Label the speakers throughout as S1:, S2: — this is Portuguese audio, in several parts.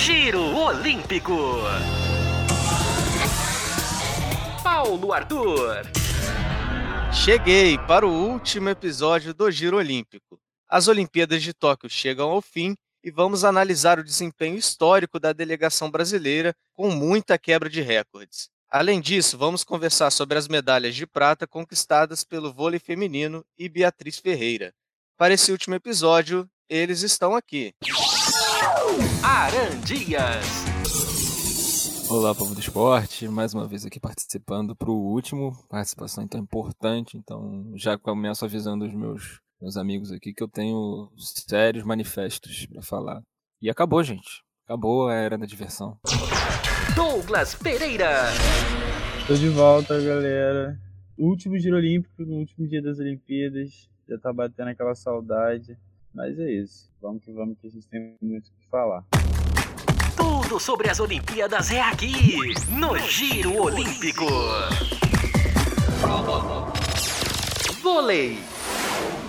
S1: Giro Olímpico. Paulo Arthur.
S2: Cheguei para o último episódio do Giro Olímpico. As Olimpíadas de Tóquio chegam ao fim e vamos analisar o desempenho histórico da delegação brasileira com muita quebra de recordes. Além disso, vamos conversar sobre as medalhas de prata conquistadas pelo vôlei feminino e Beatriz Ferreira. Para esse último episódio, eles estão aqui.
S1: Arandias.
S3: Olá, povo do esporte, mais uma vez aqui participando para o último, participação tão importante, então já começo avisando os meus, meus amigos aqui que eu tenho sérios manifestos para falar. E acabou, gente. Acabou a era da diversão.
S1: Douglas Pereira.
S4: Tô de volta, galera. Último Giro Olímpico, no último dia das Olimpíadas. Já tá batendo aquela saudade. Mas é isso. Vamos que vamos, que a gente tem muito o que falar.
S1: Tudo sobre as Olimpíadas é aqui, no Giro Olímpico. Vôlei.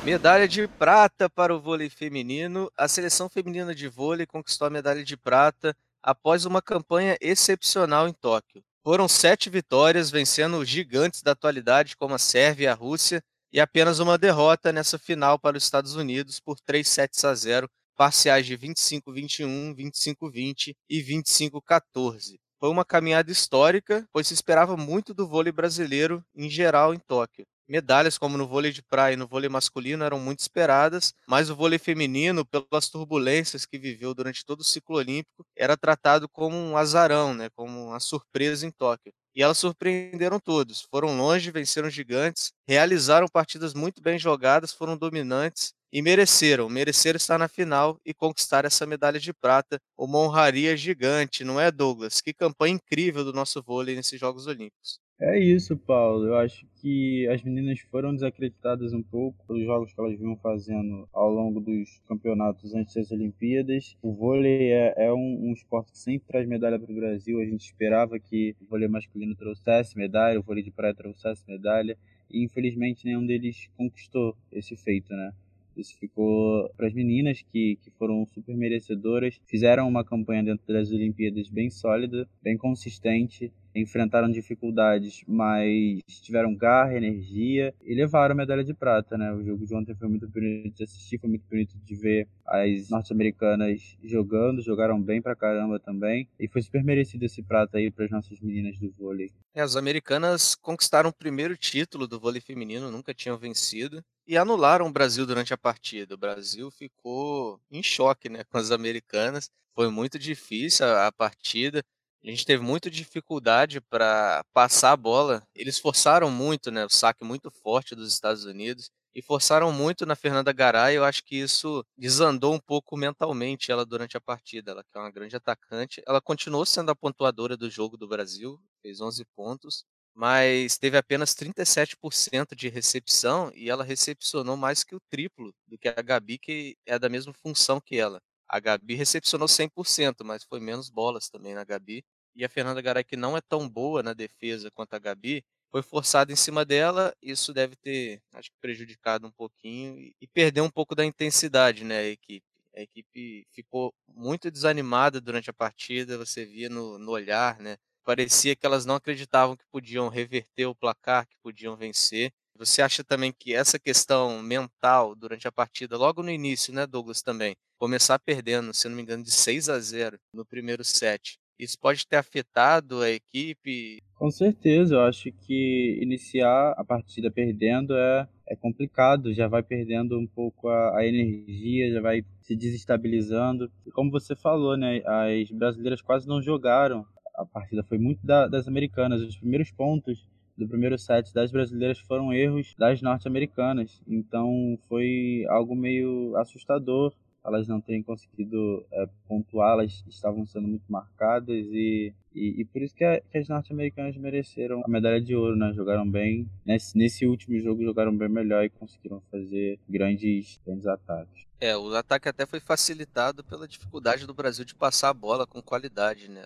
S2: Medalha de prata para o vôlei feminino. A seleção feminina de vôlei conquistou a medalha de prata após uma campanha excepcional em Tóquio. Foram sete vitórias, vencendo os gigantes da atualidade como a Sérvia e a Rússia, e apenas uma derrota nessa final para os Estados Unidos por 3 sets a 0, parciais de 25-21, 25-20 e 25-14. Foi uma caminhada histórica, pois se esperava muito do vôlei brasileiro em geral em Tóquio. Medalhas como no vôlei de praia e no vôlei masculino eram muito esperadas, mas o vôlei feminino, pelas turbulências que viveu durante todo o ciclo olímpico, era tratado como um azarão, né, como uma surpresa em Tóquio. E elas surpreenderam todos, foram longe, venceram gigantes, realizaram partidas muito bem jogadas, foram dominantes e mereceram, mereceram estar na final e conquistar essa medalha de prata, uma honraria gigante, não é, Douglas? Que campanha incrível do nosso vôlei nesses Jogos Olímpicos.
S4: É isso, Paulo. Eu acho que as meninas foram desacreditadas um pouco pelos jogos que elas vinham fazendo ao longo dos campeonatos antes das Olimpíadas. O vôlei é, é um, um, esporte que sempre traz medalha para o Brasil. A gente esperava que o vôlei masculino trouxesse medalha, o vôlei de praia trouxesse medalha. E infelizmente nenhum deles conquistou esse feito, né? Isso ficou para as meninas que, que foram super merecedoras, fizeram uma campanha dentro das Olimpíadas bem sólida, bem consistente enfrentaram dificuldades, mas tiveram garra, energia e levaram a medalha de prata, né? O jogo de ontem foi muito bonito de assistir, foi muito bonito de ver as norte-americanas jogando, jogaram bem pra caramba também, e foi super merecido esse prata aí para as nossas meninas do vôlei.
S2: É, as americanas conquistaram o primeiro título do vôlei feminino, nunca tinham vencido, e anularam o Brasil durante a partida. O Brasil ficou em choque, né, com as americanas. Foi muito difícil a, a partida. A gente teve muita dificuldade para passar a bola. Eles forçaram muito, né, o saque muito forte dos Estados Unidos e forçaram muito na Fernanda Garay. Eu acho que isso desandou um pouco mentalmente ela durante a partida. Ela que é uma grande atacante, ela continuou sendo a pontuadora do jogo do Brasil, fez 11 pontos, mas teve apenas 37% de recepção e ela recepcionou mais que o triplo do que a Gabi, que é da mesma função que ela. A Gabi recepcionou 100%, mas foi menos bolas também na Gabi. E a Fernanda Garay, que não é tão boa na defesa quanto a Gabi, foi forçada em cima dela. Isso deve ter, acho que, prejudicado um pouquinho e, perdeu um pouco da intensidade, né, a equipe. A equipe ficou muito desanimada durante a partida, você via no, no olhar, né? Parecia que elas não acreditavam que podiam reverter o placar, que podiam vencer. Você acha também que essa questão mental durante a partida, logo no início, né, Douglas, também, começar perdendo, se não me engano, de 6 a 0 no primeiro set, isso pode ter afetado a equipe?
S4: Com certeza, eu acho que iniciar a partida perdendo é, é complicado, já vai perdendo um pouco a, a energia, já vai se desestabilizando. Como você falou, né, as brasileiras quase não jogaram. A partida foi muito da, das americanas. Os primeiros pontos do primeiro set das brasileiras foram erros das norte-americanas. Então foi algo meio assustador elas não terem conseguido é, pontuar, elas estavam sendo muito marcadas e, e, e por isso que, a, que as norte-americanas mereceram a medalha de ouro, né? Jogaram bem, nesse, nesse último jogo jogaram bem melhor e conseguiram fazer grandes, grandes ataques.
S2: É, o ataque até foi facilitado pela dificuldade do Brasil de passar a bola com qualidade, né?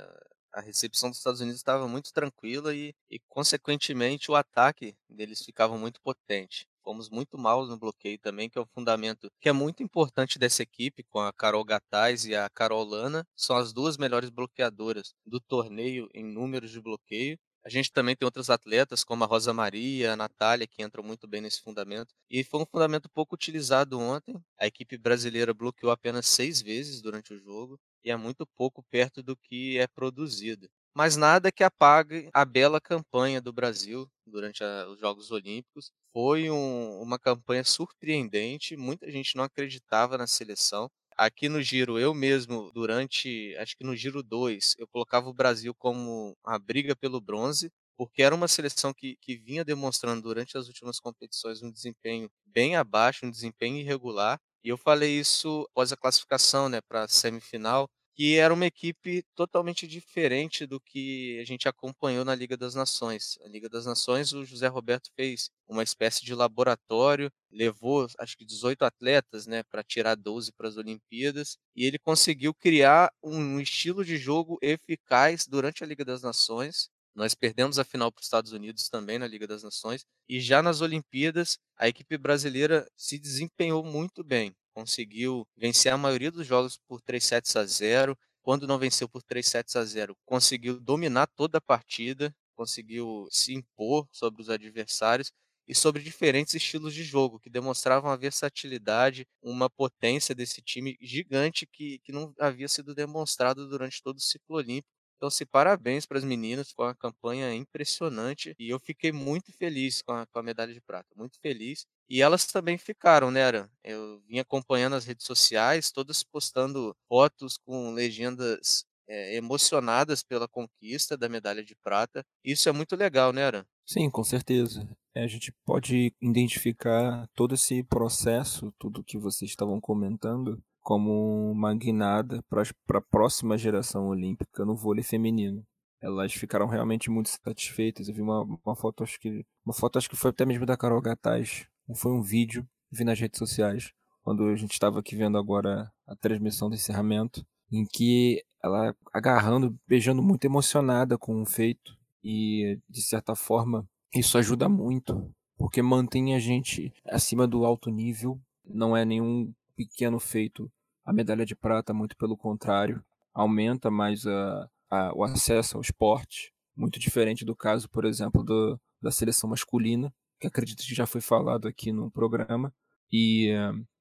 S2: A recepção dos Estados Unidos estava muito tranquila e, e, consequentemente, o ataque deles ficava muito potente. Fomos muito mal no bloqueio também, que é um fundamento que é muito importante dessa equipe, com a Carol Gataz e a Carol Lana. São as duas melhores bloqueadoras do torneio em números de bloqueio. A gente também tem outros atletas, como a Rosa Maria, a Natália, que entram muito bem nesse fundamento. E foi um fundamento pouco utilizado ontem. A equipe brasileira bloqueou apenas seis vezes durante o jogo, e é muito pouco perto do que é produzido. Mas nada que apague a bela campanha do Brasil durante a, os Jogos Olímpicos. Foi um, uma campanha surpreendente, muita gente não acreditava na seleção. Aqui no Giro, eu mesmo, durante, acho que no Giro 2, eu colocava o Brasil como a briga pelo bronze, porque era uma seleção que, que vinha demonstrando durante as últimas competições um desempenho bem abaixo, um desempenho irregular. E eu falei isso após a classificação né, para a semifinal, que era uma equipe totalmente diferente do que a gente acompanhou na Liga das Nações. A Liga das Nações, o José Roberto fez uma espécie de laboratório, levou acho que 18 atletas, né, para tirar 12 para as Olimpíadas, e ele conseguiu criar um estilo de jogo eficaz durante a Liga das Nações. Nós perdemos a final para os Estados Unidos também na Liga das Nações, e já nas Olimpíadas, a equipe brasileira se desempenhou muito bem conseguiu vencer a maioria dos jogos por 3 sets a 0. Quando não venceu por 3 sets a 0, conseguiu dominar toda a partida, conseguiu se impor sobre os adversários e sobre diferentes estilos de jogo, que demonstravam a versatilidade, uma potência desse time gigante que, que não havia sido demonstrado durante todo o ciclo olímpico. Então, se parabéns para as meninas, com a campanha impressionante e eu fiquei muito feliz com a, com a medalha de prata, muito feliz. E elas também ficaram, né, Aran? Eu vim acompanhando as redes sociais, todas postando fotos com legendas é, emocionadas pela conquista da medalha de prata. Isso é muito legal, né, Aran?
S3: Sim, com certeza. É, a gente pode identificar todo esse processo, tudo que vocês estavam comentando, como uma guinada para a próxima geração olímpica no vôlei feminino. Elas ficaram realmente muito satisfeitas. Eu vi uma, uma foto, acho que uma foto acho que foi até mesmo da Carol Gataz. Foi um vídeo, vi nas redes sociais, quando a gente estava aqui vendo agora a transmissão do encerramento, em que ela agarrando, beijando muito emocionada com o feito e de certa forma isso ajuda muito, porque mantém a gente acima do alto nível. Não é nenhum pequeno feito. A medalha de prata, muito pelo contrário, aumenta mais a, a, o acesso ao esporte, muito diferente do caso, por exemplo, do, da seleção masculina, que acredito que já foi falado aqui no programa. E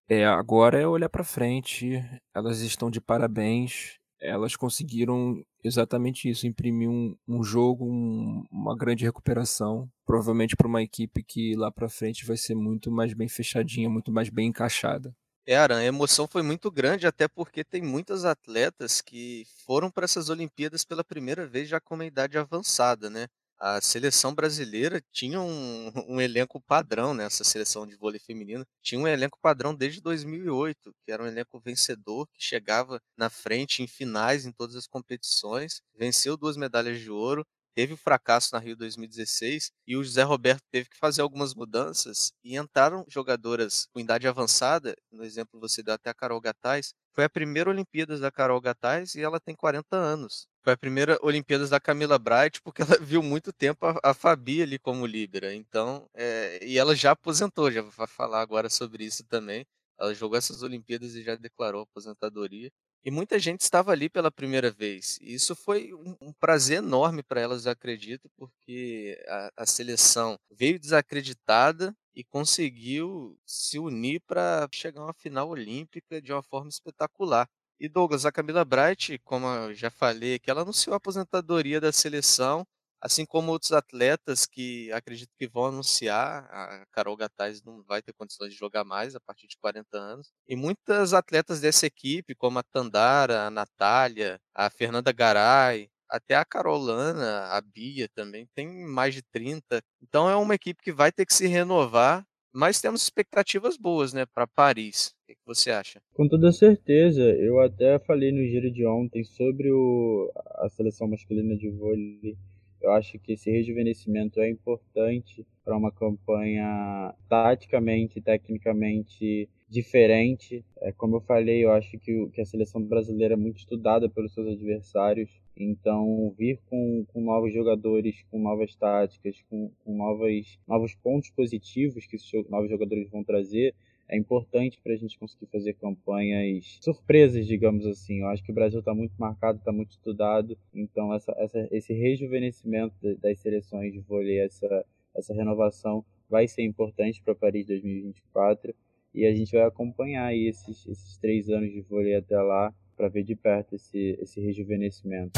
S3: é, agora é olhar para frente, elas estão de parabéns, elas conseguiram exatamente isso, imprimir um, um jogo, um, uma grande recuperação, provavelmente para uma equipe que lá para frente vai ser muito mais bem fechadinha, muito mais bem encaixada.
S2: É, a emoção foi muito grande, até porque tem muitos atletas que foram para essas Olimpíadas pela primeira vez já com uma idade avançada, né? A seleção brasileira tinha um, um elenco padrão né? seleção de vôlei feminino. Tinha um elenco padrão desde 2008, que era um elenco vencedor, que chegava na frente em finais em todas as competições, venceu duas medalhas de ouro, teve o fracasso na Rio 2016 e o José Roberto teve que fazer algumas mudanças e entraram jogadoras com idade avançada, no exemplo você deu até a Carol Gataz, foi a primeira Olimpíadas da Carol Gataz e ela tem 40 anos. Foi a primeira Olimpíadas da Camila Bright, porque ela viu muito tempo a, a Fabi ali como líbera. Então, é, e ela já aposentou, já vai falar agora sobre isso também. Ela jogou essas Olimpíadas e já declarou aposentadoria. E muita gente estava ali pela primeira vez. E isso foi um, um prazer enorme para elas, eu acredito, porque a, a seleção veio desacreditada e conseguiu se unir para chegar a uma final olímpica de uma forma espetacular. E Douglas, a Camila Bright, como eu já falei, que ela anunciou a aposentadoria da seleção assim como outros atletas que acredito que vão anunciar, a Carol Gataz não vai ter condições de jogar mais a partir de 40 anos. E muitas atletas dessa equipe, como a Tandara, a Natália, a Fernanda Garay, até a Carolana, a Bia também, tem mais de 30. Então é uma equipe que vai ter que se renovar, mas temos expectativas boas, né, para Paris. O que, você acha?
S4: Com toda certeza. Eu até falei no giro de ontem sobre o, a seleção masculina de vôlei eu acho que esse rejuvenescimento é importante para uma campanha taticamente, tecnicamente diferente. É, como eu falei, eu acho que, que a seleção brasileira é muito estudada pelos seus adversários. Então, vir com, com novos jogadores, com novas táticas, com, com novas, novos pontos positivos que esses novos jogadores vão trazer, é importante para a gente conseguir fazer campanhas surpresas, digamos assim. Eu acho que o Brasil está muito marcado, está muito estudado, então essa, essa, esse rejuvenescimento das seleções de vôlei, essa, essa renovação vai ser importante para Paris 2024 e a gente vai acompanhar esses, esses três anos de vôlei até lá para ver de perto esse, esse rejuvenescimento.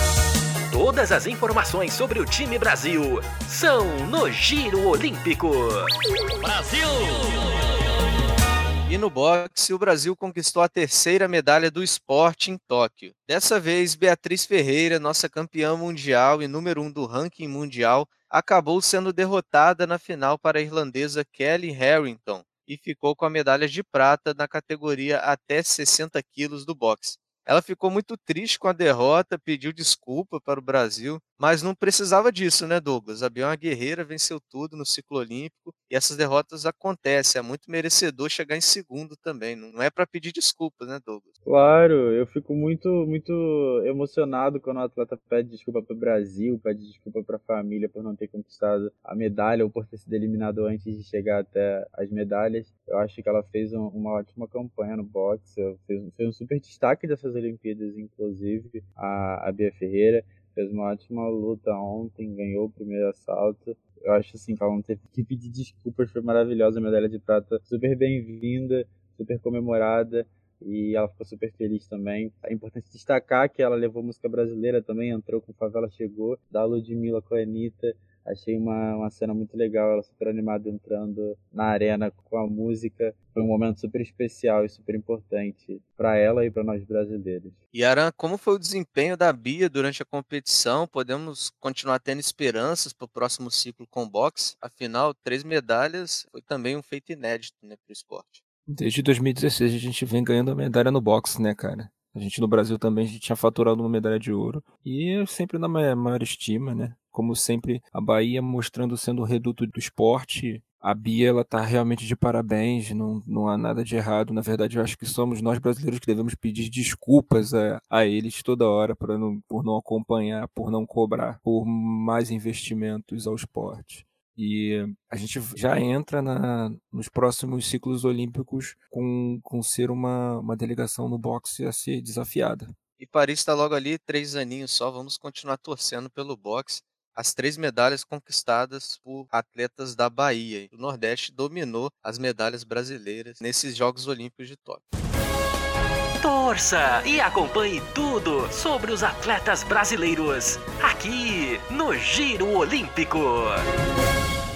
S1: Todas as informações sobre o time Brasil são no Giro Olímpico. Brasil!
S2: E no boxe, o Brasil conquistou a terceira medalha do esporte em Tóquio. Dessa vez, Beatriz Ferreira, nossa campeã mundial e número um do ranking mundial, acabou sendo derrotada na final para a irlandesa Kelly Harrington e ficou com a medalha de prata na categoria até 60 quilos do boxe. Ela ficou muito triste com a derrota, pediu desculpa para o Brasil, mas não precisava disso, né, Douglas? A Bia é uma guerreira, venceu tudo no ciclo olímpico e essas derrotas acontecem. É muito merecedor chegar em segundo também. Não é para pedir desculpas, né, Douglas?
S4: Claro, eu fico muito, muito emocionado quando o atleta pede desculpa para o Brasil, pede desculpa para a família por não ter conquistado a medalha ou por ter sido eliminado antes de chegar até as medalhas. Eu acho que ela fez um, uma ótima campanha no boxe, fez um super destaque dessas Olimpíadas, inclusive, a, a Bia Ferreira. Fez uma ótima luta ontem, ganhou o primeiro assalto. Eu acho assim que ela não teve que pedir desculpas, foi maravilhosa. A medalha de prata super bem-vinda, super comemorada e ela ficou super feliz também. É importante destacar que ela levou música brasileira também, entrou com Favela Chegou, da Ludmilla com a Anitta. Achei uma, uma cena muito legal, ela super animada entrando na arena com a música. Foi um momento super especial e super importante para ela e para nós brasileiros.
S2: E Aran, como foi o desempenho da Bia durante a competição? Podemos continuar tendo esperanças para o próximo ciclo com boxe? Afinal, três medalhas foi também um feito inédito né, para o esporte.
S3: Desde 2016 a gente vem ganhando a medalha no boxe, né, cara? A gente no Brasil também a gente tinha faturado uma medalha de ouro. E sempre na maior estima, né? Como sempre, a Bahia mostrando sendo o reduto do esporte. A Bia, ela tá realmente de parabéns, não, não há nada de errado. Na verdade, eu acho que somos nós brasileiros que devemos pedir desculpas a, a eles toda hora por não, por não acompanhar, por não cobrar, por mais investimentos ao esporte. E a gente já entra na, nos próximos ciclos olímpicos com, com ser uma, uma delegação no boxe a ser desafiada.
S2: E Paris está logo ali, três aninhos só. Vamos continuar torcendo pelo boxe as três medalhas conquistadas por atletas da Bahia. O Nordeste dominou as medalhas brasileiras nesses Jogos Olímpicos de Tóquio.
S1: Torça e acompanhe tudo sobre os atletas brasileiros aqui no Giro Olímpico.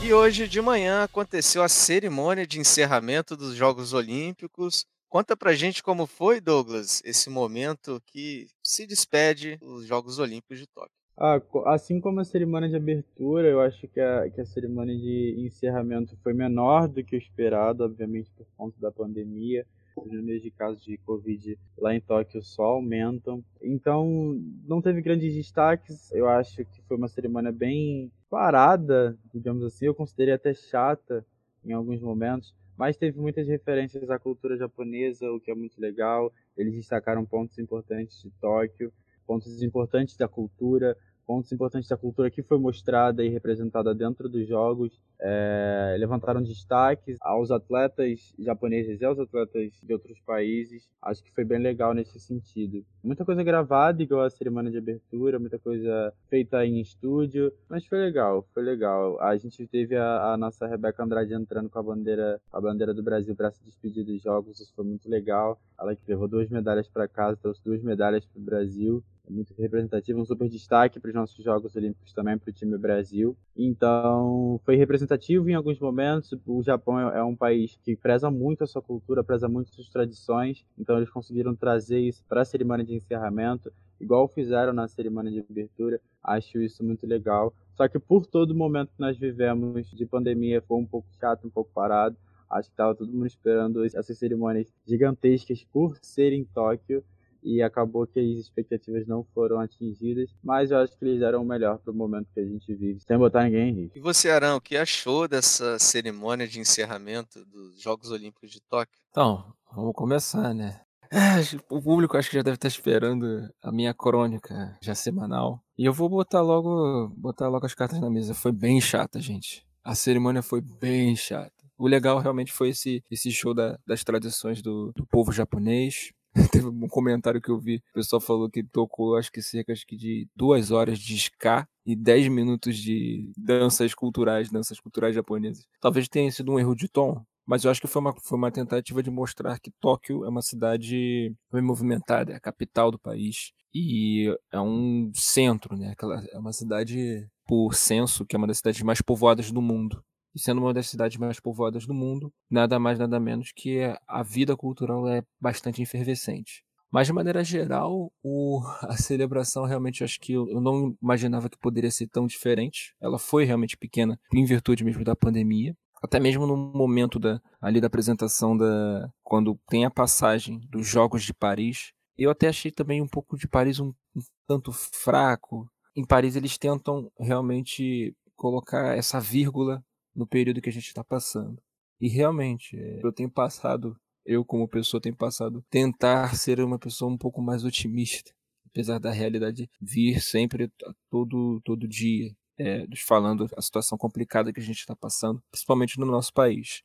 S2: E hoje de manhã aconteceu a cerimônia de encerramento dos Jogos Olímpicos. Conta pra gente como foi, Douglas, esse momento que se despede dos Jogos Olímpicos de Tóquio.
S4: Ah, assim como a cerimônia de abertura, eu acho que a, que a cerimônia de encerramento foi menor do que o esperado, obviamente por conta da pandemia. Os números de casos de Covid lá em Tóquio só aumentam. Então, não teve grandes destaques. Eu acho que foi uma cerimônia bem parada, digamos assim. Eu considerei até chata em alguns momentos, mas teve muitas referências à cultura japonesa, o que é muito legal. Eles destacaram pontos importantes de Tóquio, pontos importantes da cultura, pontos importantes da cultura que foi mostrada e representada dentro dos jogos. É, levantaram destaques aos atletas japoneses e aos atletas de outros países. Acho que foi bem legal nesse sentido. Muita coisa gravada, igual a cerimônia de abertura, muita coisa feita em estúdio, mas foi legal, foi legal. A gente teve a, a nossa Rebeca Andrade entrando com a bandeira, a bandeira do Brasil para se despedir dos jogos, isso foi muito legal. Ela que levou duas medalhas para casa, trouxe duas medalhas para o Brasil muito representativo, um super destaque para os nossos Jogos Olímpicos também, para o time Brasil. Então, foi representativo em alguns momentos. O Japão é, é um país que preza muito a sua cultura, preza muito suas tradições, então eles conseguiram trazer isso para a cerimônia de encerramento, igual fizeram na cerimônia de abertura. Acho isso muito legal. Só que por todo o momento que nós vivemos de pandemia, foi um pouco chato, um pouco parado. Acho que estava todo mundo esperando essas cerimônias gigantescas por ser em Tóquio e acabou que as expectativas não foram atingidas, mas eu acho que eles deram o melhor para o momento que a gente vive, sem botar ninguém em risco.
S2: E você, Arão, o que achou dessa cerimônia de encerramento dos Jogos Olímpicos de Tóquio?
S3: Então, vamos começar, né? É, o público acho que já deve estar esperando a minha crônica já semanal. E eu vou botar logo, botar logo as cartas na mesa. Foi bem chata, gente. A cerimônia foi bem chata. O legal realmente foi esse, esse show da, das tradições do, do povo japonês. Teve um comentário que eu vi, o pessoal falou que tocou acho que cerca acho que de duas horas de ska e dez minutos de danças culturais, danças culturais japonesas. Talvez tenha sido um erro de tom, mas eu acho que foi uma, foi uma tentativa de mostrar que Tóquio é uma cidade bem movimentada, é a capital do país e é um centro, né? Aquela, é uma cidade, por censo, que é uma das cidades mais povoadas do mundo. E sendo uma das cidades mais povoadas do mundo, nada mais, nada menos que a vida cultural é bastante efervescente. Mas de maneira geral, o, a celebração realmente acho que eu, não imaginava que poderia ser tão diferente. Ela foi realmente pequena em virtude mesmo da pandemia. Até mesmo no momento da, ali da apresentação da. quando tem a passagem dos Jogos de Paris. Eu até achei também um pouco de Paris um, um tanto fraco. Em Paris eles tentam realmente colocar essa vírgula no período que a gente está passando. E realmente, é, eu tenho passado, eu como pessoa tenho passado, tentar ser uma pessoa um pouco mais otimista, apesar da realidade vir sempre todo todo dia, é, falando a situação complicada que a gente está passando, principalmente no nosso país.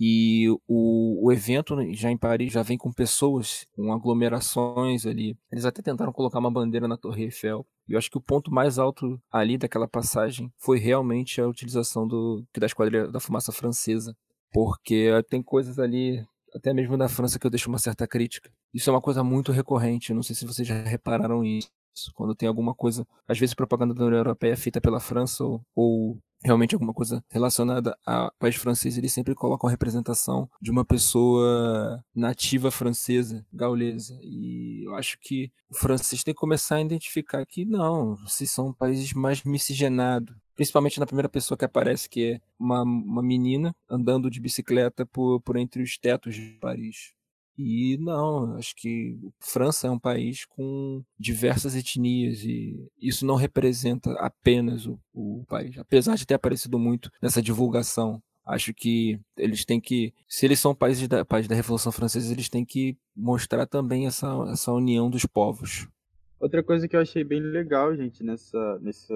S3: E o, o evento já em Paris já vem com pessoas, com aglomerações ali. Eles até tentaram colocar uma bandeira na Torre Eiffel. Eu acho que o ponto mais alto ali daquela passagem foi realmente a utilização do da esquadrilha da fumaça francesa. Porque tem coisas ali, até mesmo da França, que eu deixo uma certa crítica. Isso é uma coisa muito recorrente, não sei se vocês já repararam isso. Quando tem alguma coisa, às vezes propaganda da União Europeia feita pela França ou, ou realmente alguma coisa relacionada ao país francês, eles sempre colocam a representação de uma pessoa nativa francesa, gaulesa. E eu acho que o francês tem que começar a identificar que não, vocês são países mais miscigenados. Principalmente na primeira pessoa que aparece, que é uma, uma menina andando de bicicleta por, por entre os tetos de Paris. E não, acho que França é um país com diversas etnias e isso não representa apenas o, o país, apesar de ter aparecido muito nessa divulgação. Acho que eles têm que, se eles são países da, país da Revolução Francesa, eles têm que mostrar também essa, essa união dos povos.
S4: Outra coisa que eu achei bem legal, gente, nessa, nessa.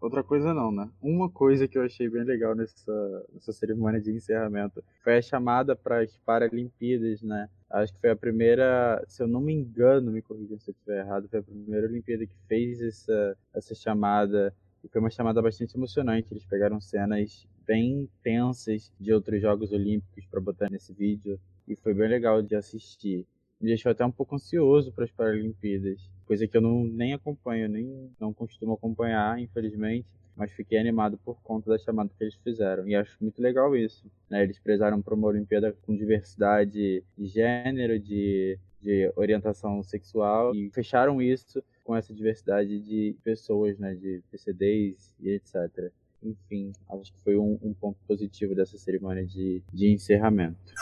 S4: Outra coisa não, né? Uma coisa que eu achei bem legal nessa, nessa cerimônia de encerramento foi a chamada para as Paralimpíadas, né? Acho que foi a primeira, se eu não me engano, me corrija se eu estiver errado, foi a primeira Olimpíada que fez essa, essa chamada. E foi uma chamada bastante emocionante. Eles pegaram cenas bem tensas de outros Jogos Olímpicos para botar nesse vídeo. E foi bem legal de assistir me deixou até um pouco ansioso para as Paralimpíadas, coisa que eu não, nem acompanho, nem não costumo acompanhar, infelizmente, mas fiquei animado por conta da chamada que eles fizeram e acho muito legal isso. Né? Eles prezaram para uma Olimpíada com diversidade de gênero, de, de orientação sexual e fecharam isso com essa diversidade de pessoas, né, de PCDs e etc. Enfim, acho que foi um, um ponto positivo dessa cerimônia de, de encerramento.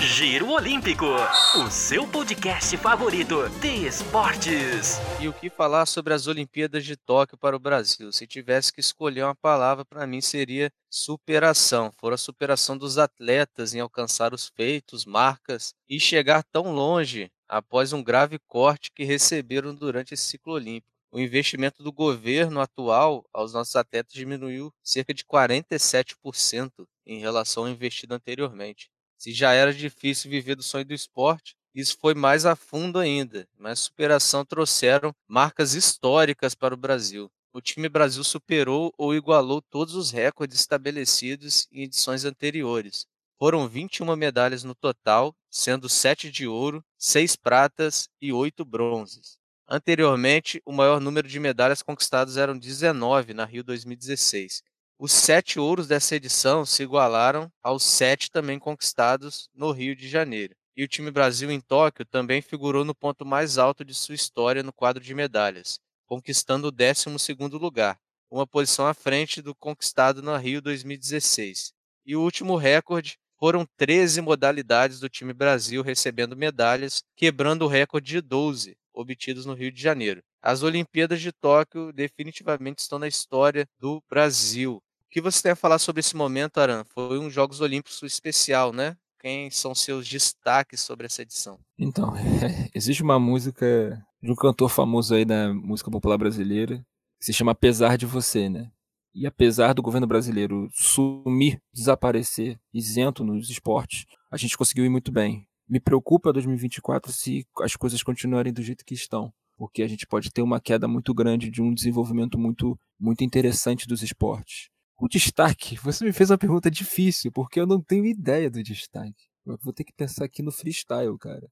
S1: Giro Olímpico, o seu podcast favorito de esportes.
S2: E o que falar sobre as Olimpíadas de Tóquio para o Brasil? Se tivesse que escolher uma palavra, para mim seria superação. Fora a superação dos atletas em alcançar os feitos, marcas e chegar tão longe após um grave corte que receberam durante esse ciclo olímpico o investimento do governo atual aos nossos atletas diminuiu cerca de 47% em relação ao investido anteriormente. Se já era difícil viver do sonho do esporte, isso foi mais a fundo ainda, mas superação trouxeram marcas históricas para o Brasil. O time Brasil superou ou igualou todos os recordes estabelecidos em edições anteriores. Foram 21 medalhas no total, sendo 7 de ouro, 6 pratas e 8 bronzes. Anteriormente, o maior número de medalhas conquistadas eram 19 na Rio 2016. Os sete ouros dessa edição se igualaram aos sete também conquistados no Rio de Janeiro. E o time Brasil em Tóquio também figurou no ponto mais alto de sua história no quadro de medalhas, conquistando o 12º lugar, uma posição à frente do conquistado na Rio 2016. E o último recorde foram 13 modalidades do time Brasil recebendo medalhas, quebrando o recorde de 12 obtidos no Rio de Janeiro. As Olimpíadas de Tóquio definitivamente estão na história do Brasil. O que você tem a falar sobre esse momento, Aran? Foi um Jogos Olímpicos especial, né? Quem são seus destaques sobre essa edição?
S3: Então, existe uma música de um cantor famoso aí da música popular brasileira que se chama Apesar de Você, né? E apesar do governo brasileiro sumir, desaparecer, isento nos esportes, a gente conseguiu ir muito bem. Me preocupa 2024 se as coisas continuarem do jeito que estão, porque a gente pode ter uma queda muito grande de um desenvolvimento muito, muito interessante dos esportes. O destaque, você me fez uma pergunta difícil, porque eu não tenho ideia do destaque. Eu vou ter que pensar aqui no freestyle, cara.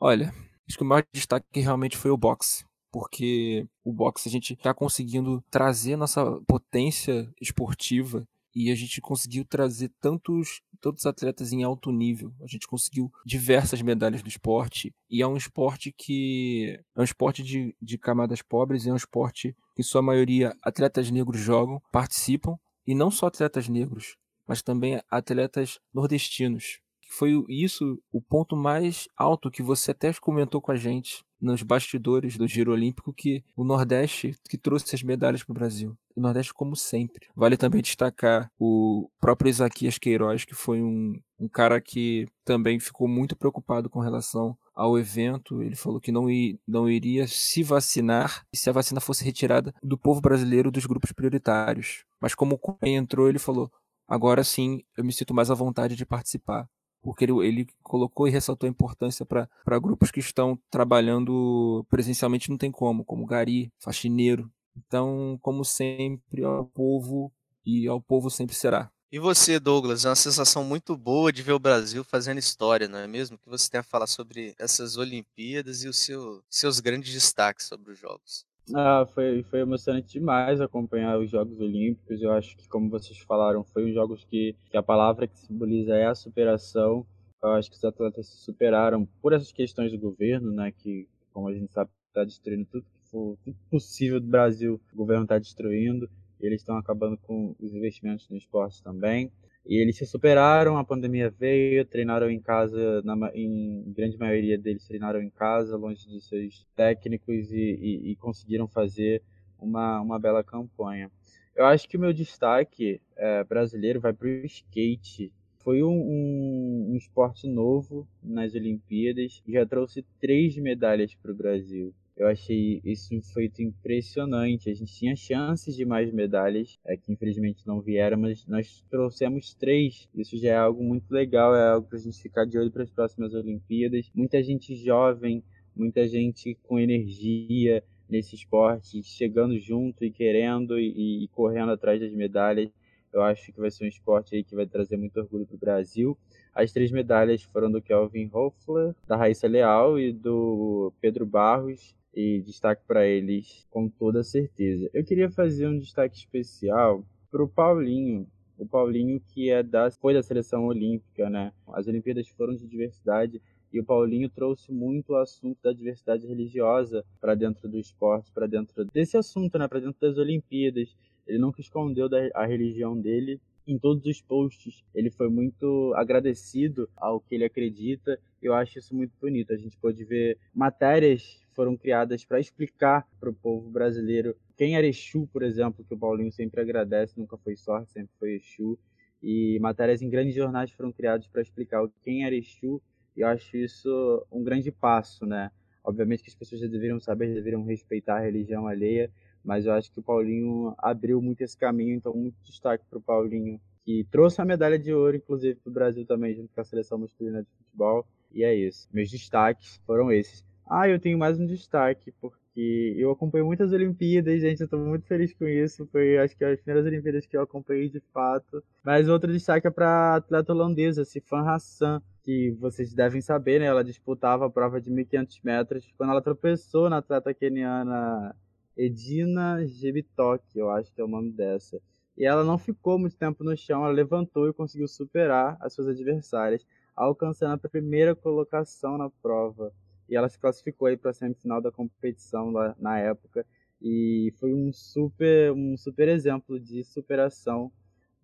S3: Olha, acho que o maior destaque realmente foi o boxe porque o boxe a gente está conseguindo trazer nossa potência esportiva e a gente conseguiu trazer tantos, tantos atletas em alto nível. A gente conseguiu diversas medalhas do esporte e é um esporte que é um esporte de, de camadas pobres, é um esporte que sua maioria atletas negros jogam, participam e não só atletas negros, mas também atletas nordestinos. Foi isso o ponto mais alto que você até comentou com a gente nos bastidores do Giro Olímpico que o Nordeste que trouxe as medalhas para o Brasil. O Nordeste, como sempre. Vale também destacar o próprio Isaquias Queiroz, que foi um, um cara que também ficou muito preocupado com relação ao evento. Ele falou que não, não iria se vacinar se a vacina fosse retirada do povo brasileiro dos grupos prioritários. Mas como o entrou, ele falou: agora sim eu me sinto mais à vontade de participar porque ele, ele colocou e ressaltou a importância para grupos que estão trabalhando presencialmente, não tem como, como gari, faxineiro. Então, como sempre, ao povo e ao povo sempre será.
S2: E você, Douglas, é uma sensação muito boa de ver o Brasil fazendo história, não é mesmo? que você tem a falar sobre essas Olimpíadas e os seu, seus grandes destaques sobre os Jogos?
S4: Ah, foi, foi emocionante demais acompanhar os Jogos Olímpicos. Eu acho que, como vocês falaram, foi um jogos que, que a palavra que simboliza é a superação. Eu acho que os atletas se superaram por essas questões do governo, né? Que, como a gente sabe, está destruindo tudo que for tudo possível do Brasil. O governo está destruindo. Eles estão acabando com os investimentos no esporte também. E eles se superaram, a pandemia veio, treinaram em casa, na, em grande maioria deles treinaram em casa, longe de seus técnicos e, e, e conseguiram fazer uma, uma bela campanha. Eu acho que o meu destaque é, brasileiro vai para o skate. Foi um, um, um esporte novo nas Olimpíadas já trouxe três medalhas para o Brasil. Eu achei isso um feito impressionante. A gente tinha chances de mais medalhas, é, que infelizmente não vieram, mas nós trouxemos três. Isso já é algo muito legal, é algo para a gente ficar de olho para as próximas Olimpíadas. Muita gente jovem, muita gente com energia nesse esporte, chegando junto e querendo e, e correndo atrás das medalhas. Eu acho que vai ser um esporte aí que vai trazer muito orgulho para o Brasil. As três medalhas foram do Kelvin Hoffler, da Raíssa Leal e do Pedro Barros e destaque para eles com toda certeza. Eu queria fazer um destaque especial para o Paulinho, o Paulinho que é da, foi da seleção olímpica, né? As Olimpíadas foram de diversidade e o Paulinho trouxe muito o assunto da diversidade religiosa para dentro do esporte, para dentro desse assunto, né? Para dentro das Olimpíadas. Ele nunca escondeu da, a religião dele em todos os posts. Ele foi muito agradecido ao que ele acredita. Eu acho isso muito bonito. A gente pode ver matérias foram criadas para explicar para o povo brasileiro quem era Exu, por exemplo, que o Paulinho sempre agradece, nunca foi sorte, sempre foi Exu. E matérias em grandes jornais foram criadas para explicar quem era Exu. E eu acho isso um grande passo, né? Obviamente que as pessoas deveriam saber, deveriam respeitar a religião alheia, mas eu acho que o Paulinho abriu muito esse caminho, então muito destaque para o Paulinho, que trouxe a medalha de ouro, inclusive, para o Brasil também, junto com a seleção masculina de futebol. E é isso. Meus destaques foram esses. Ah, eu tenho mais um destaque, porque eu acompanho muitas Olimpíadas, gente, eu tô muito feliz com isso. Foi, acho que, as primeiras Olimpíadas que eu acompanhei de fato. Mas outro destaque é para atleta holandesa, Sifan Hassan, que vocês devem saber, né? Ela disputava a prova de 1.500 metros. Quando ela tropeçou na atleta keniana Edina Gebitok, eu acho que é o nome dessa. E ela não ficou muito tempo no chão, ela levantou e conseguiu superar as suas adversárias, alcançando a primeira colocação na prova e ela se classificou aí para a semifinal da competição lá, na época e foi um super um super exemplo de superação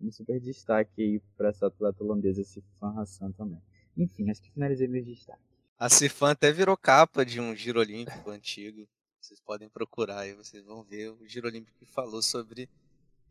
S4: um super destaque aí para essa atleta holandesa, Sifan Hassan também. Enfim, acho que finalizei meu destaque.
S2: A Sifan até virou capa de um giro olímpico antigo. Vocês podem procurar aí, vocês vão ver o giro olímpico que falou sobre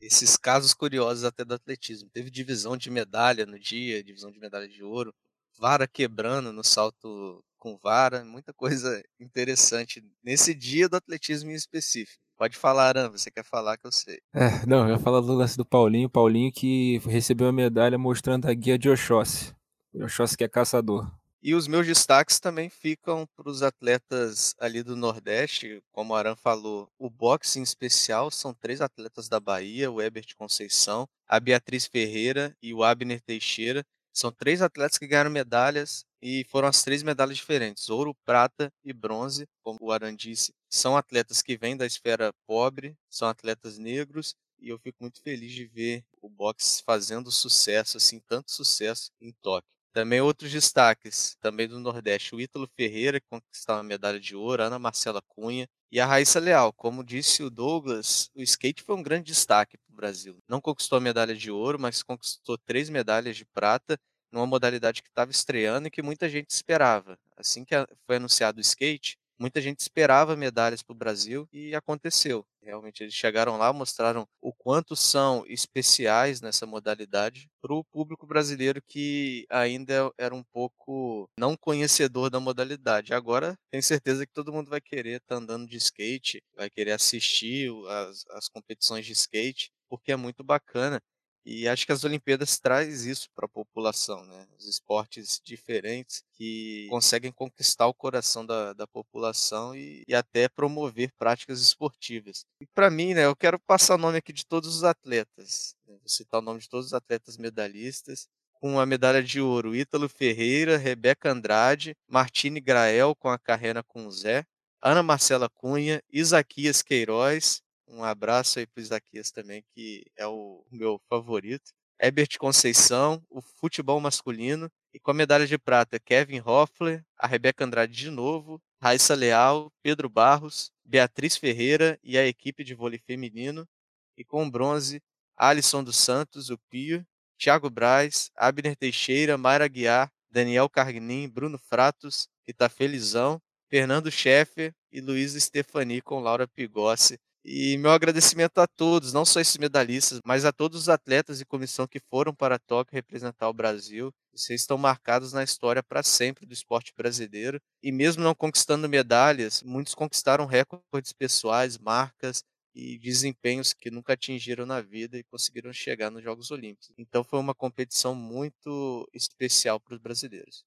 S2: esses casos curiosos até do atletismo. Teve divisão de medalha no dia, divisão de medalha de ouro, vara quebrando no salto com vara, muita coisa interessante nesse dia do atletismo em específico. Pode falar, Aran, você quer falar que eu sei.
S3: É, não, eu ia falar do lance do Paulinho, Paulinho que recebeu a medalha mostrando a guia de Oxóssi. Oxóssi que é caçador.
S2: E os meus destaques também ficam para os atletas ali do Nordeste, como o Aran falou, o boxe em especial são três atletas da Bahia, o Ebert Conceição, a Beatriz Ferreira e o Abner Teixeira. São três atletas que ganharam medalhas e foram as três medalhas diferentes, ouro, prata e bronze, como o Aran disse. São atletas que vêm da esfera pobre, são atletas negros e eu fico muito feliz de ver o boxe fazendo sucesso, assim, tanto sucesso em Tóquio. Também outros destaques, também do Nordeste, o Ítalo Ferreira, que conquistou a medalha de ouro, Ana Marcela Cunha e a Raíssa Leal. Como disse o Douglas, o skate foi um grande destaque para o Brasil. Não conquistou a medalha de ouro, mas conquistou três medalhas de prata numa modalidade que estava estreando e que muita gente esperava. Assim que foi anunciado o skate, muita gente esperava medalhas para o Brasil e aconteceu. Realmente eles chegaram lá, mostraram o quanto são especiais nessa modalidade para o público brasileiro que ainda era um pouco não conhecedor da modalidade. Agora tenho certeza que todo mundo vai querer estar tá andando de skate, vai querer assistir as, as competições de skate, porque é muito bacana. E acho que as Olimpíadas traz isso para a população, né? Os esportes diferentes que conseguem conquistar o coração da, da população e, e até promover práticas esportivas. E para mim, né, eu quero passar o nome aqui de todos os atletas. Né? Vou citar o nome de todos os atletas medalhistas. Com a medalha de ouro, Ítalo Ferreira, Rebeca Andrade, Martine Grael com a carreira com Zé, Ana Marcela Cunha, Isaquias Queiroz, um abraço aí pro Isaquias também, que é o meu favorito. Herbert Conceição, o futebol masculino, e com a medalha de prata, Kevin Hoffler, a Rebeca Andrade de novo, Raíssa Leal, Pedro Barros, Beatriz Ferreira e a equipe de vôlei feminino, e com bronze, Alisson dos Santos, o Pio, Thiago Braz, Abner Teixeira, Mayra Guiar, Daniel Carguinin, Bruno Fratos, que tá felizão, Fernando Scheffer e Luiz Stefani com Laura Pigossi, e meu agradecimento a todos, não só esses medalhistas, mas a todos os atletas e comissão que foram para Tóquio representar o Brasil. Vocês estão marcados na história para sempre do esporte brasileiro. E mesmo não conquistando medalhas, muitos conquistaram recordes pessoais, marcas e desempenhos que nunca atingiram na vida e conseguiram chegar nos Jogos Olímpicos. Então foi uma competição muito especial para os brasileiros.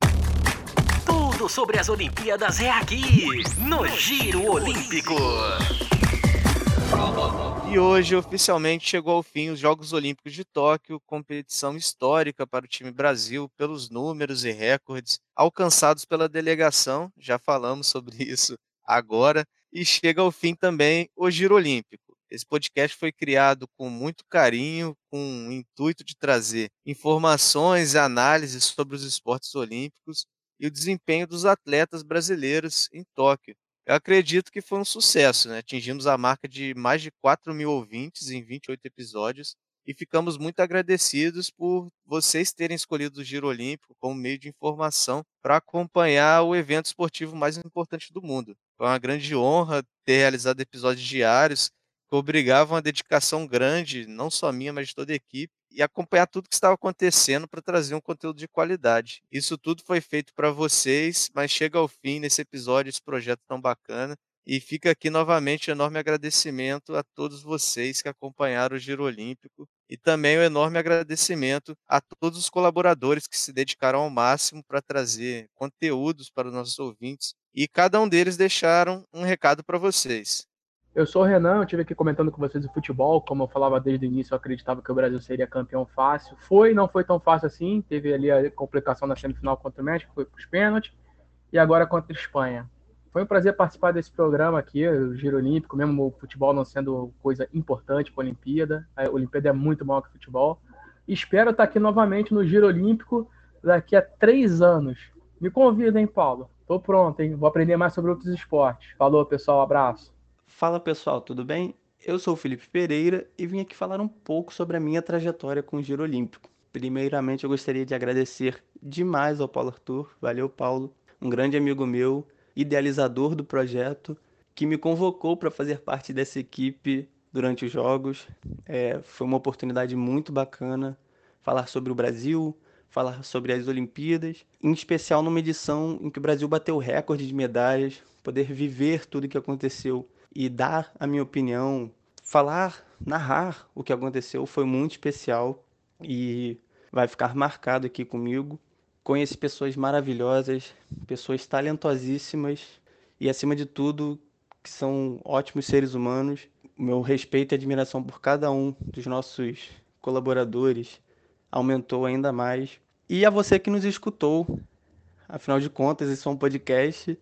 S1: Tudo sobre as Olimpíadas é aqui, no Giro Olímpico.
S2: E hoje oficialmente chegou ao fim os Jogos Olímpicos de Tóquio, competição histórica para o time Brasil pelos números e recordes alcançados pela delegação, já falamos sobre isso agora, e chega ao fim também o Giro Olímpico. Esse podcast foi criado com muito carinho, com o intuito de trazer informações e análises sobre os esportes olímpicos e o desempenho dos atletas brasileiros em Tóquio. Eu acredito que foi um sucesso, né? Atingimos a marca de mais de 4 mil ouvintes em 28 episódios e ficamos muito agradecidos por vocês terem escolhido o Giro Olímpico como meio de informação para acompanhar o evento esportivo mais importante do mundo. Foi uma grande honra ter realizado episódios diários que obrigavam a dedicação grande, não só minha, mas de toda a equipe, e acompanhar tudo que estava acontecendo para trazer um conteúdo de qualidade. Isso tudo foi feito para vocês, mas chega ao fim nesse episódio, esse projeto tão bacana. E fica aqui novamente um enorme agradecimento a todos vocês que acompanharam o Giro Olímpico e também um enorme agradecimento a todos os colaboradores que se dedicaram ao máximo para trazer conteúdos para os nossos ouvintes e cada um deles deixaram um recado para vocês.
S5: Eu sou o Renan, eu estive aqui comentando com vocês o futebol. Como eu falava desde o início, eu acreditava que o Brasil seria campeão fácil. Foi, não foi tão fácil assim. Teve ali a complicação na semifinal contra o México, foi para os pênaltis. E agora contra a Espanha. Foi um prazer participar desse programa aqui, o Giro Olímpico, mesmo o futebol não sendo coisa importante para a Olimpíada. A Olimpíada é muito maior que o futebol. Espero estar aqui novamente no Giro Olímpico daqui a três anos. Me convida, hein, Paulo? Tô pronto, hein? Vou aprender mais sobre outros esportes. Falou, pessoal. Abraço.
S6: Fala pessoal, tudo bem? Eu sou o Felipe Pereira e vim aqui falar um pouco sobre a minha trajetória com o Giro Olímpico. Primeiramente, eu gostaria de agradecer demais ao Paulo Arthur, valeu Paulo, um grande amigo meu, idealizador do projeto, que me convocou para fazer parte dessa equipe durante os Jogos. É, foi uma oportunidade muito bacana falar sobre o Brasil, falar sobre as Olimpíadas, em especial numa edição em que o Brasil bateu recorde de medalhas, poder viver tudo o que aconteceu e dar a minha opinião, falar, narrar o que aconteceu foi muito especial e vai ficar marcado aqui comigo. Conheci pessoas maravilhosas, pessoas talentosíssimas e, acima de tudo, que são ótimos seres humanos. Meu respeito e admiração por cada um dos nossos colaboradores aumentou ainda mais. E a você que nos escutou, afinal de contas, isso é um podcast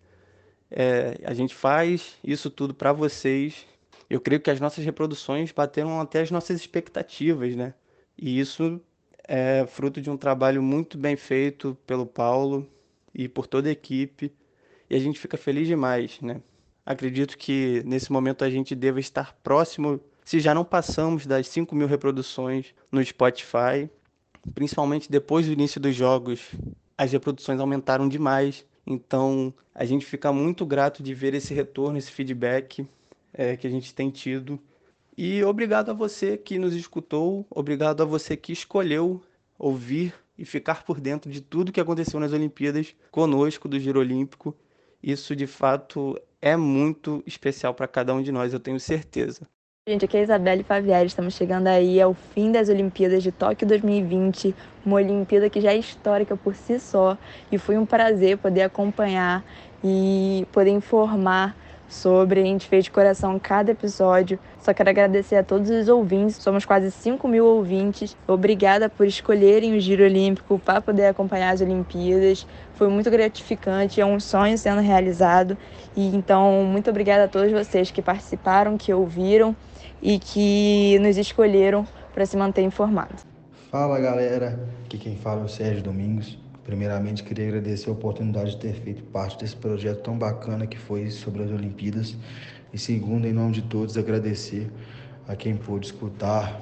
S6: é, a gente faz isso tudo para vocês. Eu creio que as nossas reproduções bateram até as nossas expectativas, né? E isso é fruto de um trabalho muito bem feito pelo Paulo e por toda a equipe. E a gente fica feliz demais, né? Acredito que nesse momento a gente deva estar próximo, se já não passamos das 5 mil reproduções no Spotify, principalmente depois do início dos jogos, as reproduções aumentaram demais então, a gente fica muito grato de ver esse retorno, esse feedback é, que a gente tem tido. E obrigado a você que nos escutou, obrigado a você que escolheu ouvir e ficar por dentro de tudo que aconteceu nas Olimpíadas conosco do Giro Olímpico. Isso de fato é muito especial para cada um de nós, eu tenho certeza.
S7: Gente, aqui é a Isabelle Favieri, estamos chegando aí ao fim das Olimpíadas de Tóquio 2020, uma Olimpíada que já é histórica por si só, e foi um prazer poder acompanhar e poder informar sobre. A gente fez de coração cada episódio. Só quero agradecer a todos os ouvintes. Somos quase 5 mil ouvintes. Obrigada por escolherem o Giro Olímpico para poder acompanhar as Olimpíadas. Foi muito gratificante, é um sonho sendo realizado. E então, muito obrigada a todos vocês que participaram, que ouviram e que nos escolheram para se manter informados.
S8: Fala galera, aqui quem fala é o Sérgio Domingos. Primeiramente, queria agradecer a oportunidade de ter feito parte desse projeto tão bacana que foi sobre as Olimpíadas. E segundo, em nome de todos, agradecer a quem pôde escutar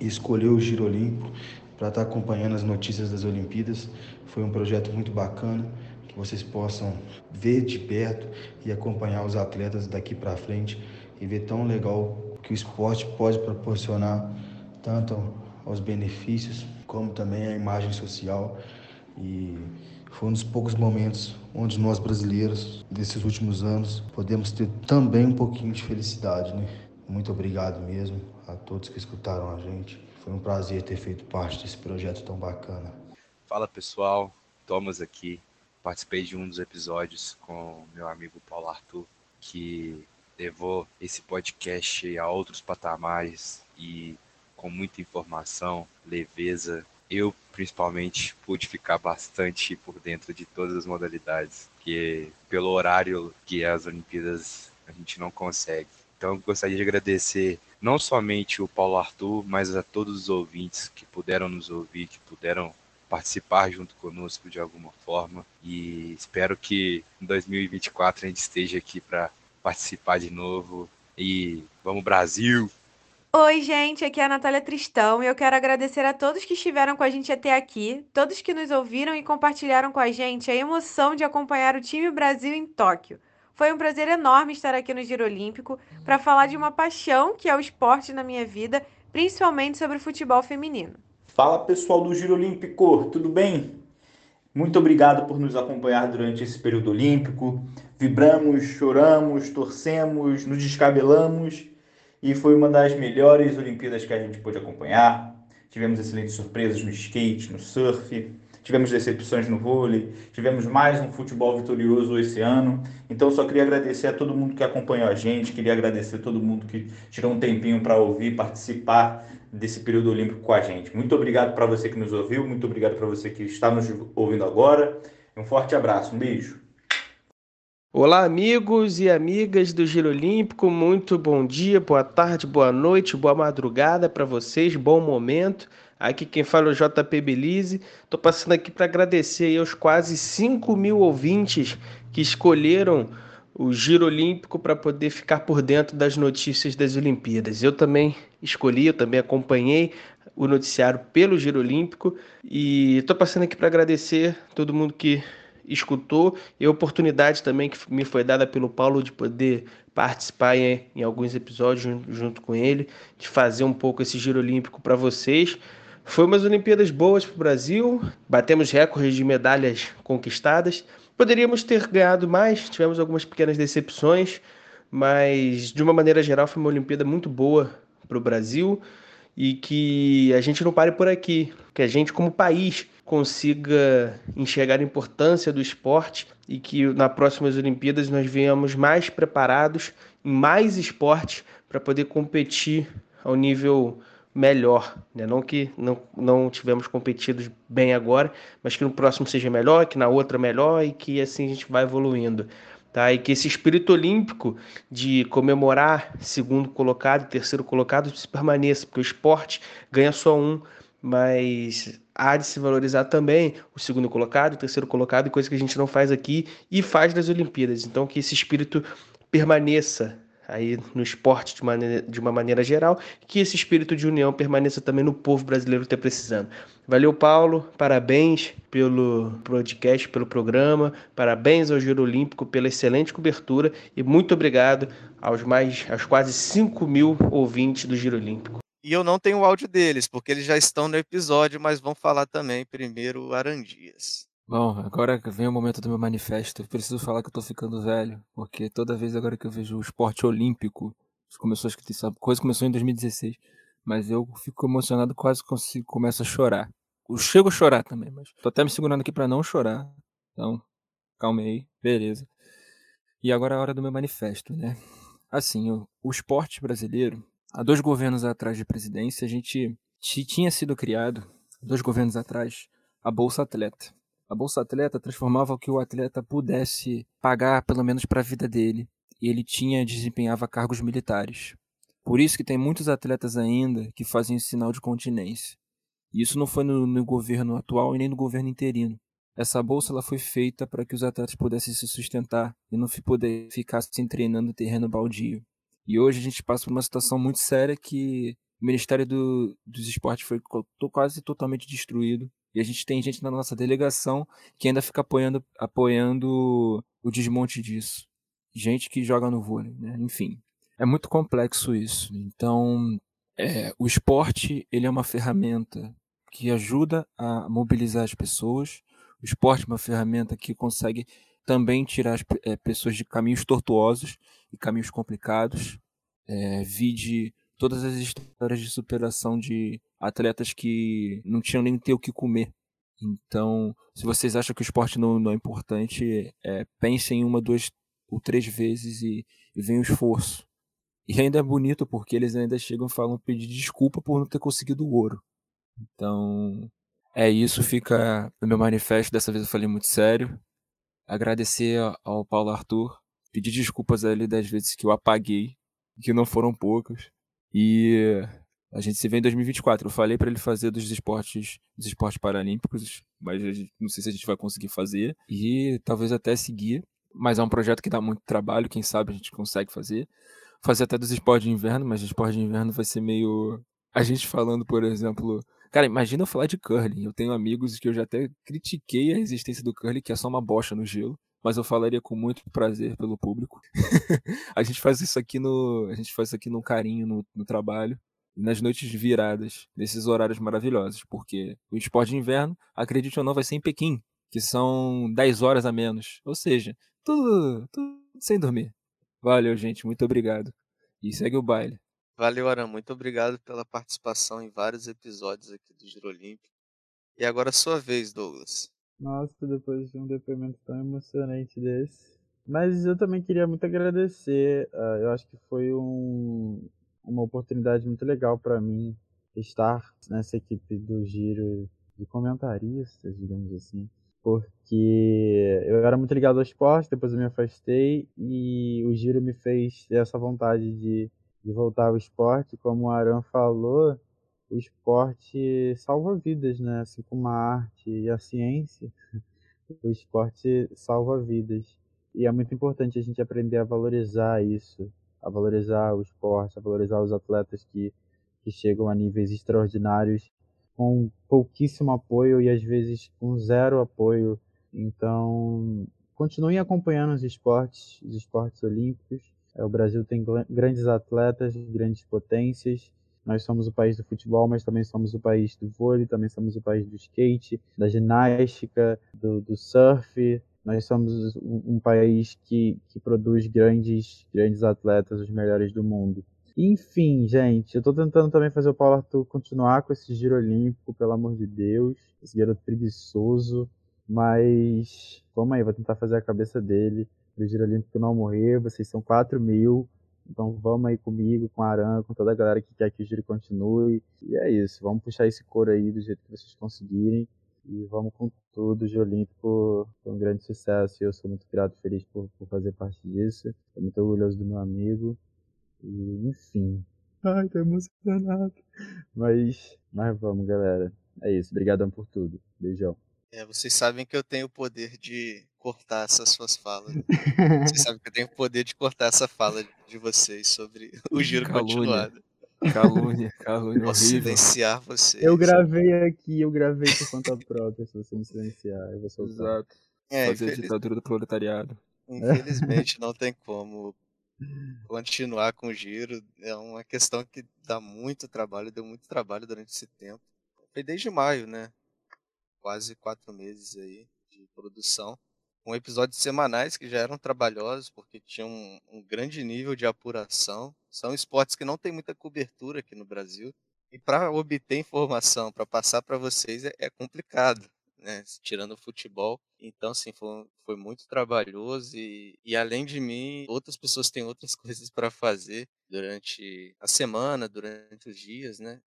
S8: e escolheu o Giro Olímpico para estar acompanhando as notícias das Olimpíadas. Foi um projeto muito bacana que vocês possam ver de perto e acompanhar os atletas daqui para frente e ver tão legal que o esporte pode proporcionar tanto aos benefícios como também a imagem social e foi um dos poucos momentos onde nós brasileiros, desses últimos anos, podemos ter também um pouquinho de felicidade, né? Muito obrigado mesmo a todos que escutaram a gente. Foi um prazer ter feito parte desse projeto tão bacana.
S9: Fala pessoal, Thomas aqui. Participei de um dos episódios com meu amigo Paulo Arthur, que levou esse podcast a outros patamares e com muita informação, leveza eu principalmente pude ficar bastante por dentro de todas as modalidades, que pelo horário que as Olimpíadas a gente não consegue. Então gostaria de agradecer não somente o Paulo Arthur, mas a todos os ouvintes que puderam nos ouvir, que puderam participar junto conosco de alguma forma e espero que em 2024 a gente esteja aqui para participar de novo e vamos Brasil!
S10: Oi, gente, aqui é a Natália Tristão e eu quero agradecer a todos que estiveram com a gente até aqui, todos que nos ouviram e compartilharam com a gente a emoção de acompanhar o time Brasil em Tóquio. Foi um prazer enorme estar aqui no Giro Olímpico para falar de uma paixão que é o esporte na minha vida, principalmente sobre o futebol feminino.
S11: Fala pessoal do Giro Olímpico, tudo bem? Muito obrigado por nos acompanhar durante esse período olímpico. Vibramos, choramos, torcemos, nos descabelamos e foi uma das melhores Olimpíadas que a gente pôde acompanhar. Tivemos excelentes surpresas no skate, no surf, tivemos decepções no vôlei, tivemos mais um futebol vitorioso esse ano. Então só queria agradecer a todo mundo que acompanhou a gente, queria agradecer a todo mundo que tirou um tempinho para ouvir, participar desse período olímpico com a gente. Muito obrigado para você que nos ouviu, muito obrigado para você que está nos ouvindo agora. Um forte abraço, um beijo.
S12: Olá, amigos e amigas do Giro Olímpico, muito bom dia, boa tarde, boa noite, boa madrugada para vocês, bom momento. Aqui quem fala é o JP Belize. Estou passando aqui para agradecer aos quase 5 mil ouvintes que escolheram o Giro Olímpico para poder ficar por dentro das notícias das Olimpíadas. Eu também escolhi, eu também acompanhei o noticiário pelo Giro Olímpico e estou passando aqui para agradecer todo mundo que escutou e a oportunidade também que me foi dada pelo Paulo de poder participar em, em alguns episódios junto, junto com ele, de fazer um pouco esse Giro Olímpico para vocês. Foi umas Olimpíadas boas para o Brasil, batemos recordes de medalhas conquistadas. Poderíamos ter ganhado mais, tivemos algumas pequenas decepções, mas de uma maneira geral foi uma Olimpíada muito boa para o Brasil e que a gente não pare por aqui, que a gente como país consiga enxergar a importância do esporte e que nas próximas Olimpíadas nós venhamos mais preparados em mais esportes para poder competir ao nível melhor, né? não que não, não tivemos competido bem agora, mas que no próximo seja melhor, que na outra melhor e que assim a gente vai evoluindo. Tá? E que esse espírito olímpico de comemorar segundo colocado terceiro colocado se permaneça, porque o esporte ganha só um, mas há de se valorizar também o segundo colocado, o terceiro colocado, coisa que a gente não faz aqui e faz nas Olimpíadas. Então que esse espírito permaneça aí no esporte de, maneira, de uma maneira geral, que esse espírito de união permaneça também no povo brasileiro que está precisando. Valeu, Paulo, parabéns pelo podcast, pelo programa, parabéns ao Giro Olímpico pela excelente cobertura e muito obrigado aos mais, aos quase 5 mil ouvintes do Giro Olímpico.
S2: E eu não tenho o áudio deles, porque eles já estão no episódio, mas vão falar também primeiro Arandias.
S3: Bom, agora vem o momento do meu manifesto. Eu preciso falar que eu tô ficando velho, porque toda vez agora que eu vejo o esporte olímpico, começou, acho que essa coisa começou em 2016, mas eu fico emocionado, quase consigo, começo a chorar. Eu chego a chorar também, mas tô até me segurando aqui para não chorar. Então, calma aí, beleza. E agora é a hora do meu manifesto, né? Assim, o, o esporte brasileiro, há dois governos atrás de presidência, a gente tinha sido criado, dois governos atrás, a Bolsa Atleta. A Bolsa Atleta transformava o que o atleta pudesse pagar, pelo menos para a vida dele. E ele tinha desempenhava cargos militares. Por isso que tem muitos atletas ainda que fazem sinal de continência. E isso não foi no, no governo atual e nem no governo interino. Essa bolsa ela foi feita para que os atletas pudessem se sustentar e não poder ficar se treinando no terreno baldio. E hoje a gente passa por uma situação muito séria que o Ministério do, dos Esportes foi quase totalmente destruído. E a gente tem gente na nossa delegação que ainda fica apoiando, apoiando o desmonte disso. Gente que joga no vôlei, né? Enfim, é muito complexo isso. Então, é, o esporte ele é uma ferramenta que ajuda a mobilizar as pessoas. O esporte é uma ferramenta que consegue também tirar as é, pessoas de caminhos tortuosos e caminhos complicados. É, vide todas as histórias de superação de atletas que não tinham nem ter o que comer. Então, se vocês acham que o esporte não, não é importante, é, pensem uma, duas ou três vezes e, e venham o esforço. E ainda é bonito porque eles ainda chegam e falam pedir desculpa por não ter conseguido o ouro. Então, é isso, fica no meu manifesto. Dessa vez eu falei muito sério. Agradecer ao Paulo Arthur, pedir desculpas a ele das vezes que eu apaguei, que não foram poucas. E a gente se vê em 2024. Eu falei para ele fazer dos esportes, dos esportes paralímpicos, mas não sei se a gente vai conseguir fazer e talvez até seguir. Mas é um projeto que dá muito trabalho, quem sabe a gente consegue fazer. Fazer até dos esportes de inverno, mas esporte de inverno vai ser meio a gente falando, por exemplo, cara, imagina eu falar de curling. Eu tenho amigos que eu já até critiquei a existência do curling, que é só uma bocha no gelo mas eu falaria com muito prazer pelo público. a gente faz isso aqui no, a gente faz isso aqui no carinho no, no trabalho nas noites viradas, nesses horários maravilhosos, porque o esporte de inverno, acredite ou não, vai ser em Pequim, que são 10 horas a menos. Ou seja, tudo, tudo sem dormir. Valeu, gente, muito obrigado. E segue o baile.
S2: Valeu, Aran, muito obrigado pela participação em vários episódios aqui do Giro Olímpico. E agora a sua vez, Douglas.
S4: Nossa, depois de um depoimento tão emocionante desse. Mas eu também queria muito agradecer. Uh, eu acho que foi um, uma oportunidade muito legal para mim estar nessa equipe do Giro de comentaristas, digamos assim. Porque eu era muito ligado ao esporte, depois eu me afastei e o Giro me fez ter essa vontade de, de voltar ao esporte. Como o Aran falou, o esporte salva vidas, né? Assim como a arte e a ciência, o esporte salva vidas. E é muito importante a gente aprender a valorizar isso, a valorizar o esporte, a valorizar os atletas que, que chegam a níveis extraordinários com pouquíssimo apoio e às vezes com zero apoio. Então, continuem acompanhando os esportes, os esportes olímpicos. É, o Brasil tem grandes atletas, grandes potências. Nós somos o país do futebol, mas também somos o país do vôlei, também somos o país do skate, da ginástica, do, do surf. Nós somos um, um país que, que produz grandes, grandes atletas, os melhores do mundo. Enfim, gente, eu tô tentando também fazer o Paulo Arthur continuar com esse giro olímpico, pelo amor de Deus. Esse garoto preguiçoso. Mas vamos aí, vou tentar fazer a cabeça dele. O giro olímpico não morrer. Vocês são 4 mil. Então vamos aí comigo, com a Aran, com toda a galera que quer que o giro continue. E é isso, vamos puxar esse coro aí do jeito que vocês conseguirem. E vamos com tudo. O Giro Olímpico foi um grande sucesso e eu sou muito grato e feliz por, por fazer parte disso. Estou muito orgulhoso do meu amigo. E, enfim. Ai, tô emocionado. Mas, mas vamos, galera. É isso. Obrigadão por tudo. Beijão.
S2: É, vocês sabem que eu tenho o poder de cortar essas suas falas. vocês sabem que eu tenho o poder de cortar essa fala de vocês sobre o giro calúnia. continuado.
S3: Calúnia, calúnia
S2: Posso
S3: horrível.
S2: silenciar vocês.
S4: Eu gravei aqui, eu gravei por conta própria. Se você me silenciar, eu vou soltar.
S3: Exato.
S2: É,
S3: Fazer a
S2: infeliz-
S3: ditadura do proletariado.
S2: Infelizmente não tem como continuar com o giro. É uma questão que dá muito trabalho, deu muito trabalho durante esse tempo. Foi desde maio, né? Quase quatro meses aí de produção. Com episódios semanais que já eram trabalhosos, porque tinham um, um grande nível de apuração. São esportes que não tem muita cobertura aqui no Brasil. E para obter informação, para passar para vocês, é, é complicado né, tirando o futebol. Então, assim, foi, foi muito trabalhoso e, e além de mim, outras pessoas têm outras coisas para fazer durante a semana, durante os dias, né?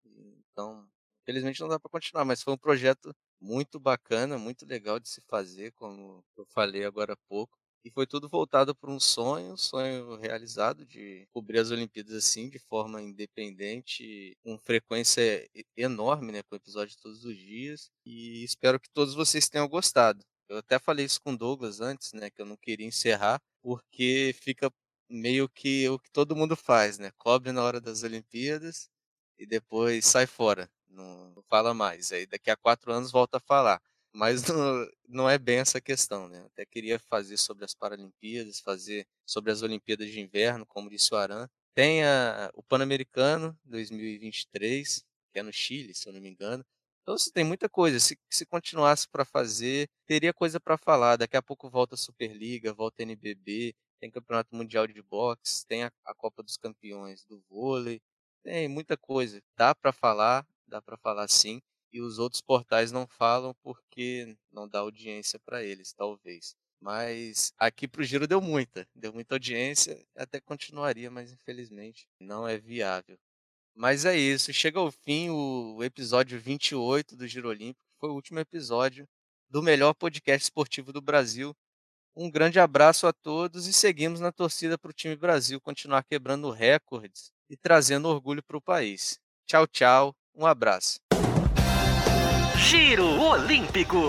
S2: Então, infelizmente não dá para continuar, mas foi um projeto muito bacana, muito legal de se fazer, como eu falei agora há pouco. E foi tudo voltado para um sonho, um sonho realizado de cobrir as Olimpíadas assim, de forma independente, com frequência enorme, né, com episódios todos os dias. E espero que todos vocês tenham gostado. Eu até falei isso com o Douglas antes, né, que eu não queria encerrar, porque fica meio que o que todo mundo faz, né? Cobre na hora das Olimpíadas e depois sai fora, não, fala mais. Aí daqui a quatro anos volta a falar. Mas não, não é bem essa questão, né? Até queria fazer sobre as Paralimpíadas, fazer sobre as Olimpíadas de Inverno, como disse o Aran. Tem a, o Pan-Americano 2023, que é no Chile, se eu não me engano. Então, assim, tem muita coisa. Se, se continuasse para fazer, teria coisa para falar. Daqui a pouco volta a Superliga, volta a NBB, tem Campeonato Mundial de Boxe, tem a, a Copa dos Campeões do vôlei, tem muita coisa. Dá para falar, dá para falar sim. E os outros portais não falam porque não dá audiência para eles, talvez. Mas aqui pro Giro deu muita, deu muita audiência, até continuaria, mas infelizmente não é viável. Mas é isso, chega ao fim o episódio 28 do Giro Olímpico, foi o último episódio do melhor podcast esportivo do Brasil. Um grande abraço a todos e seguimos na torcida para o time Brasil continuar quebrando recordes e trazendo orgulho para o país. Tchau, tchau, um abraço.
S1: Giro Olímpico.